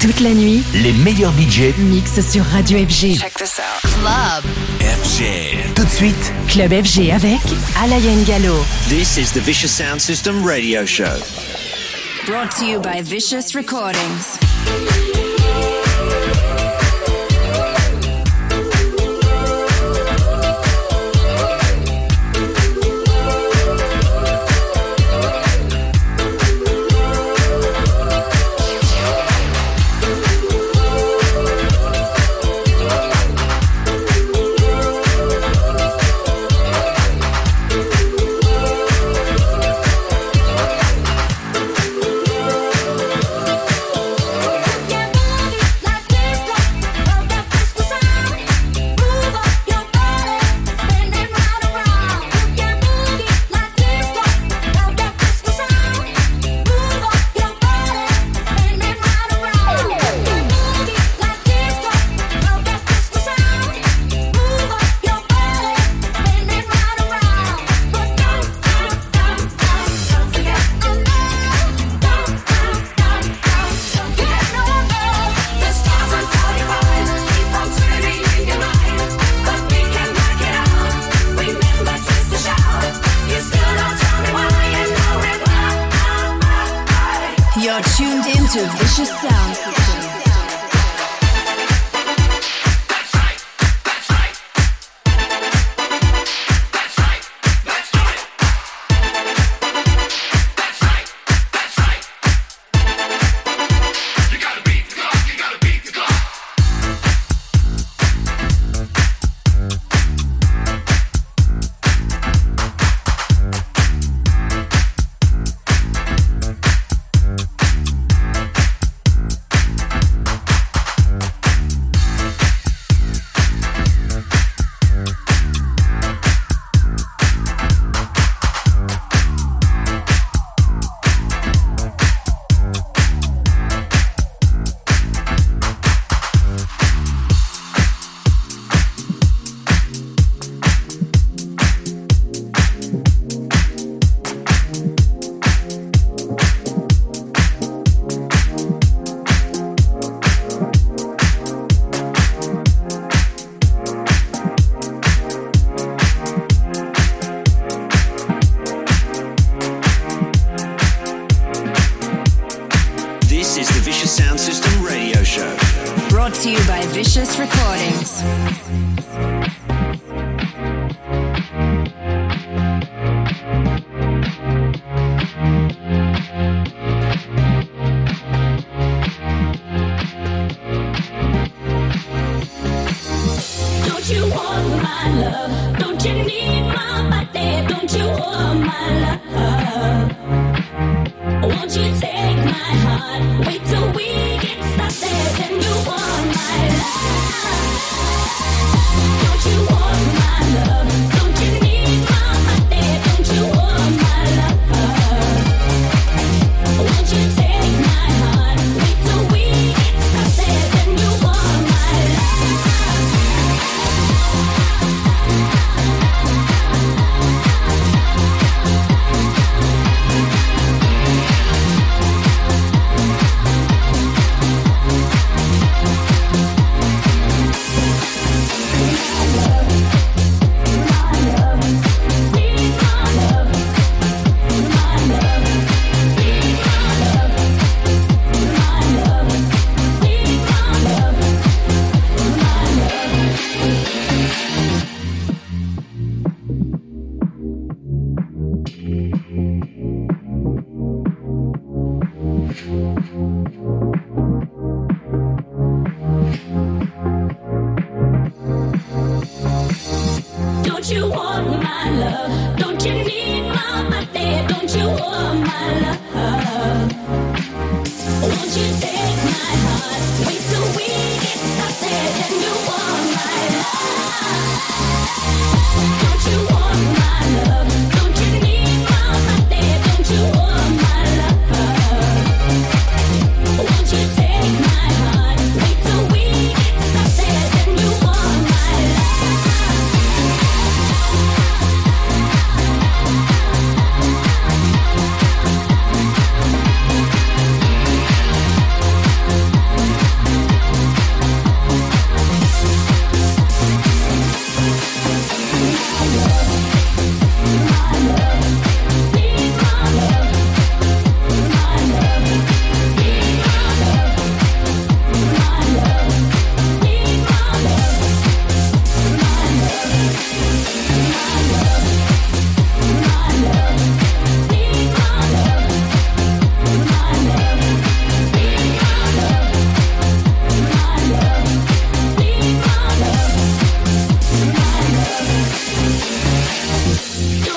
Toute la nuit, les meilleurs budgets mixent sur Radio FG. Check this out. Club FG. Tout de suite, Club FG avec Alain Gallo. This is the Vicious Sound System radio show. Brought to you by Vicious Recordings.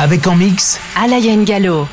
Avec en mix Alain Gallo.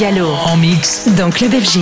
Gallo en mix dans Club FG.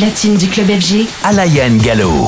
Latine du club FG, Alain Gallo.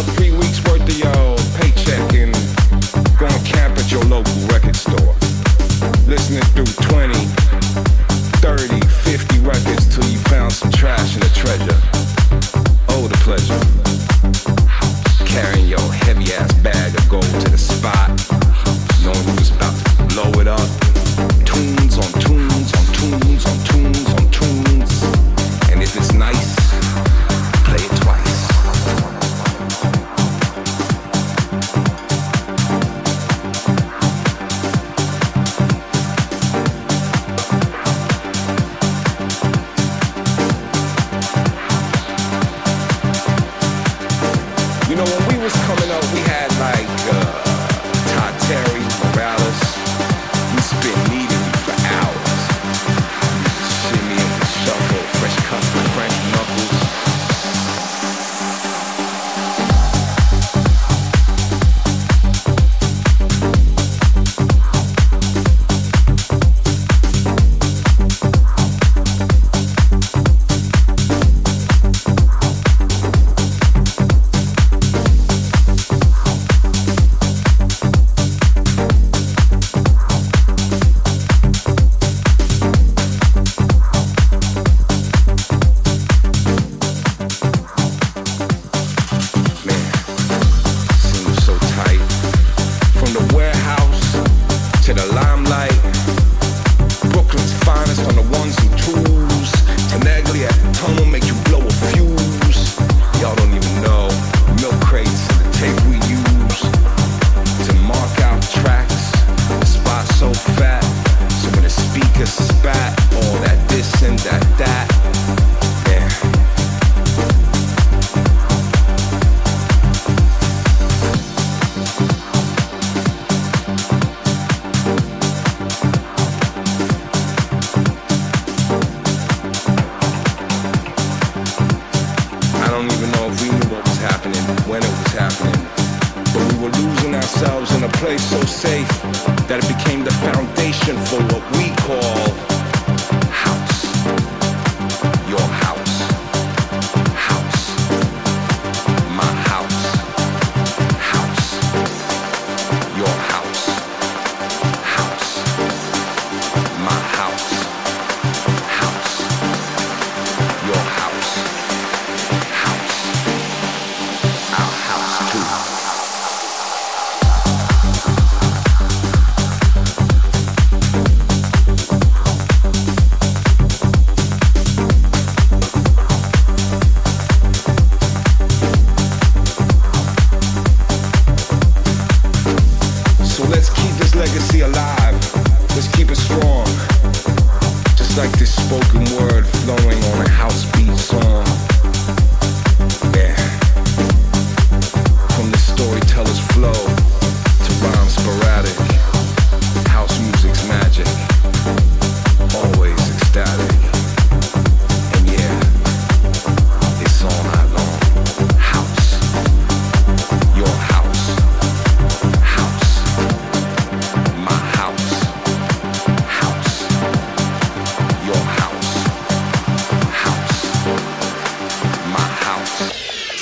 up.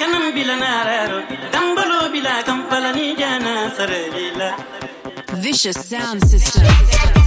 kanam jana vicious sound system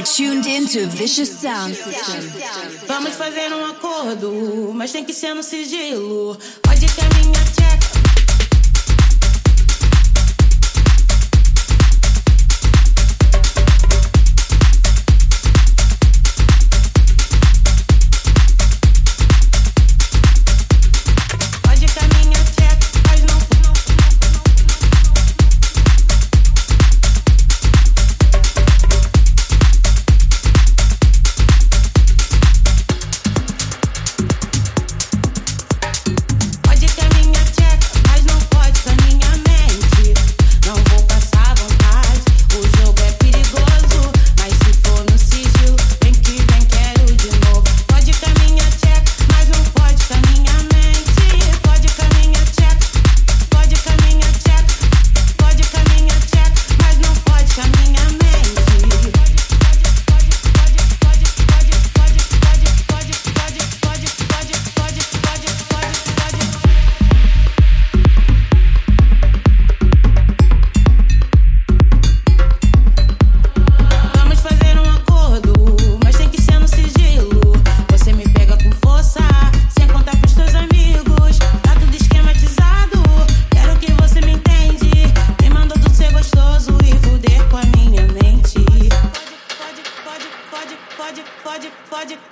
are tuned into Vicious Sound System. Vamos fazer um acordo, mas tem que ser no sigilo. Pode caminhar.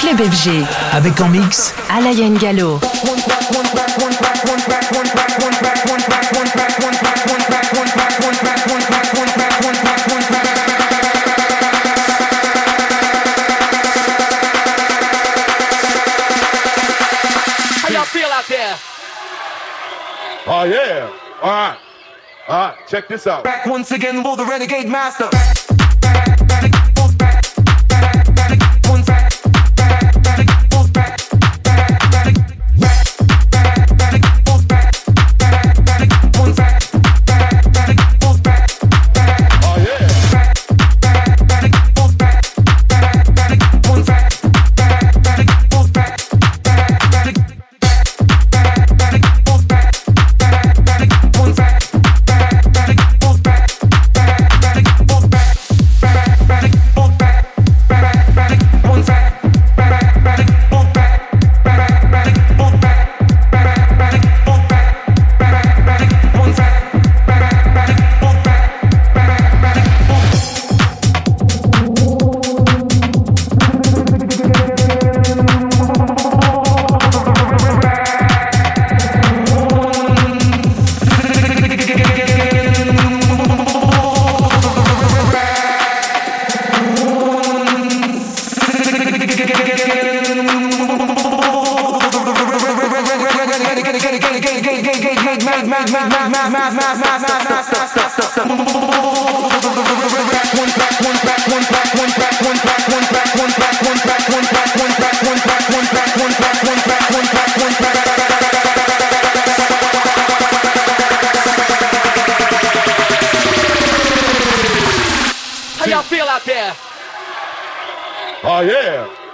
Club FG. Avec en mix Alain Gallo. Oh yeah. All Check this out. Back once again, will the renegade master. Back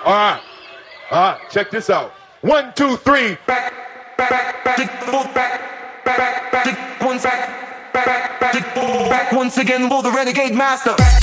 All right. All right. Check this out. One, two, three. Back, back, back, move back, back, back, one back, back, back, back, back. Once again, will the renegade master. Back.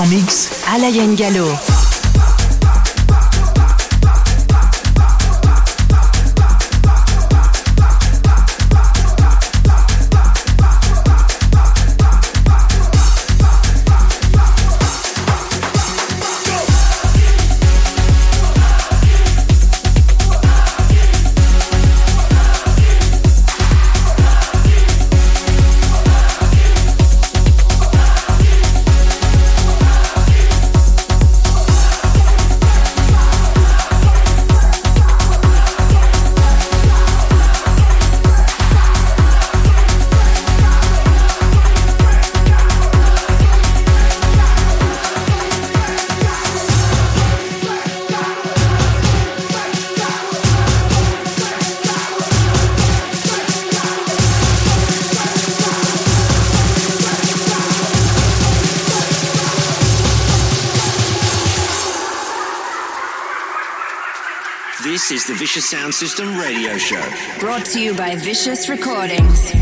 en mix, la Gallo. This is the Vicious Sound System radio show. Brought to you by Vicious Recordings.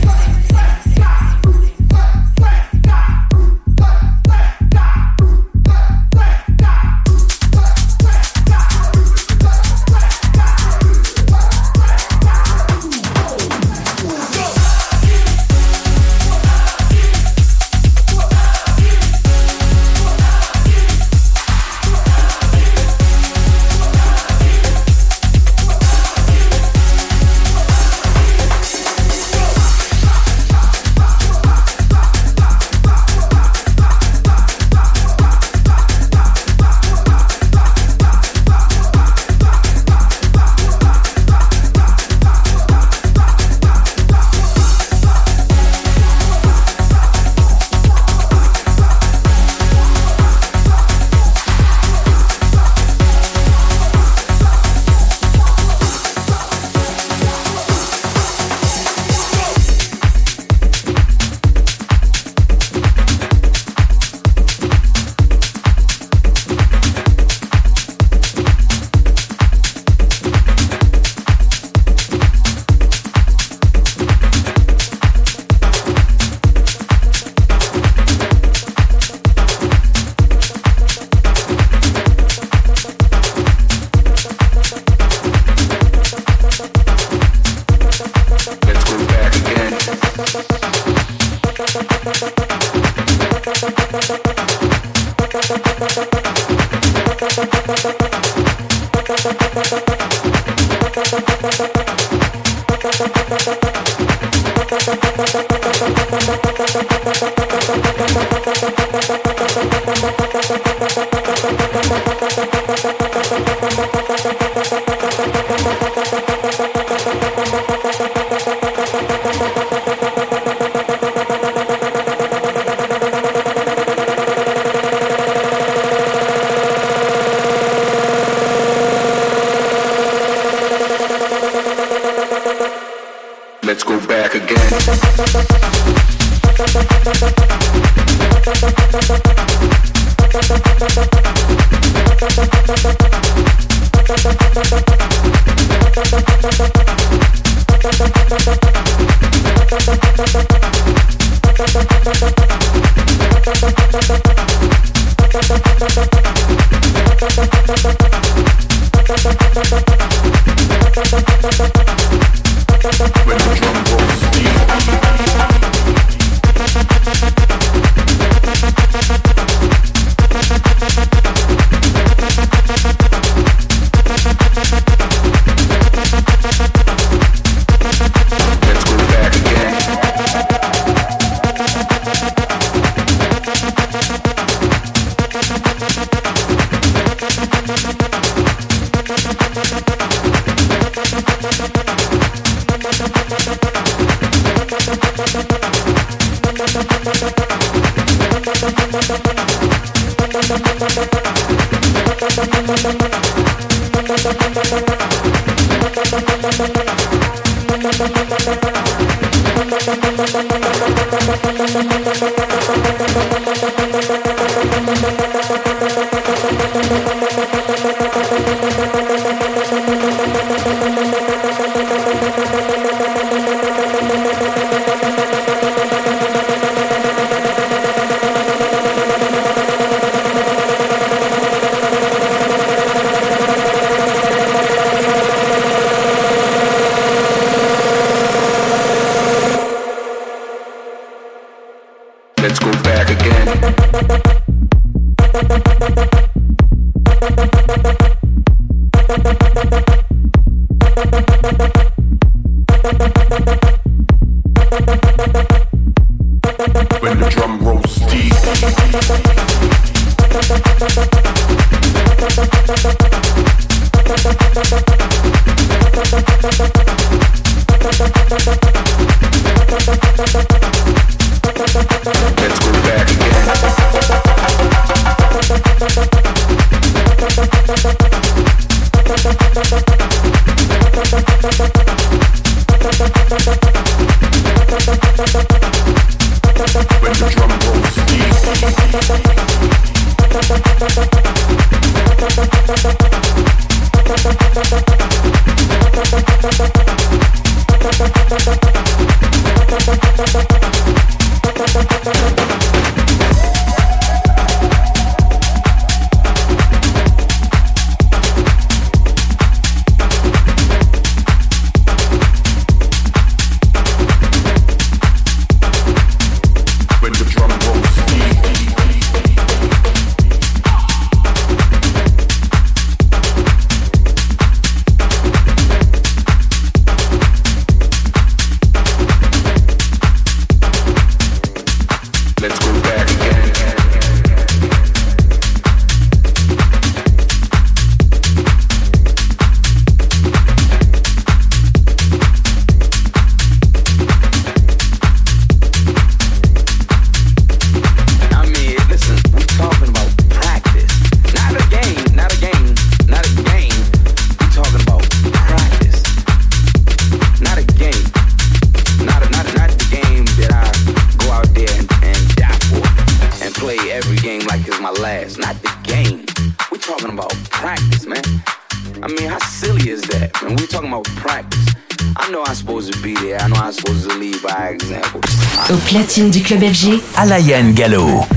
Club FG, Alain Gallo.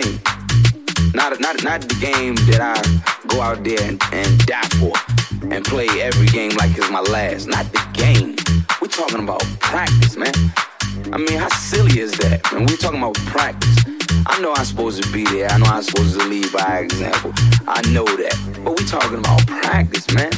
game. Not not not the game that I go out there and, and die for and play every game like it's my last. Not the game. We're talking about practice, man. I mean, how silly is that? And we're talking about practice. I know I'm supposed to be there. I know I'm supposed to lead by example. I know that. But we're talking about practice, man.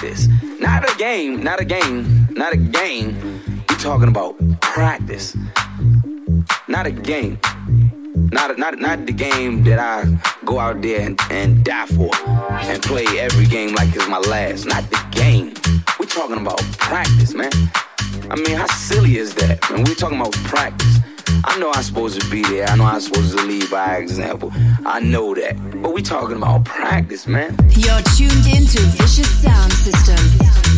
practice. Not a game, not a game, not a game. we talking about practice. Not a game. Not, not, not the game that I go out there and, and die for and play every game like it's my last. Not the game. We're talking about practice, man. I mean, how silly is that? And we're talking about practice. I know I'm supposed to be there. I know I'm supposed to lead by example. I know that. But we talking about practice, man. You're tuned into Vicious Sound System.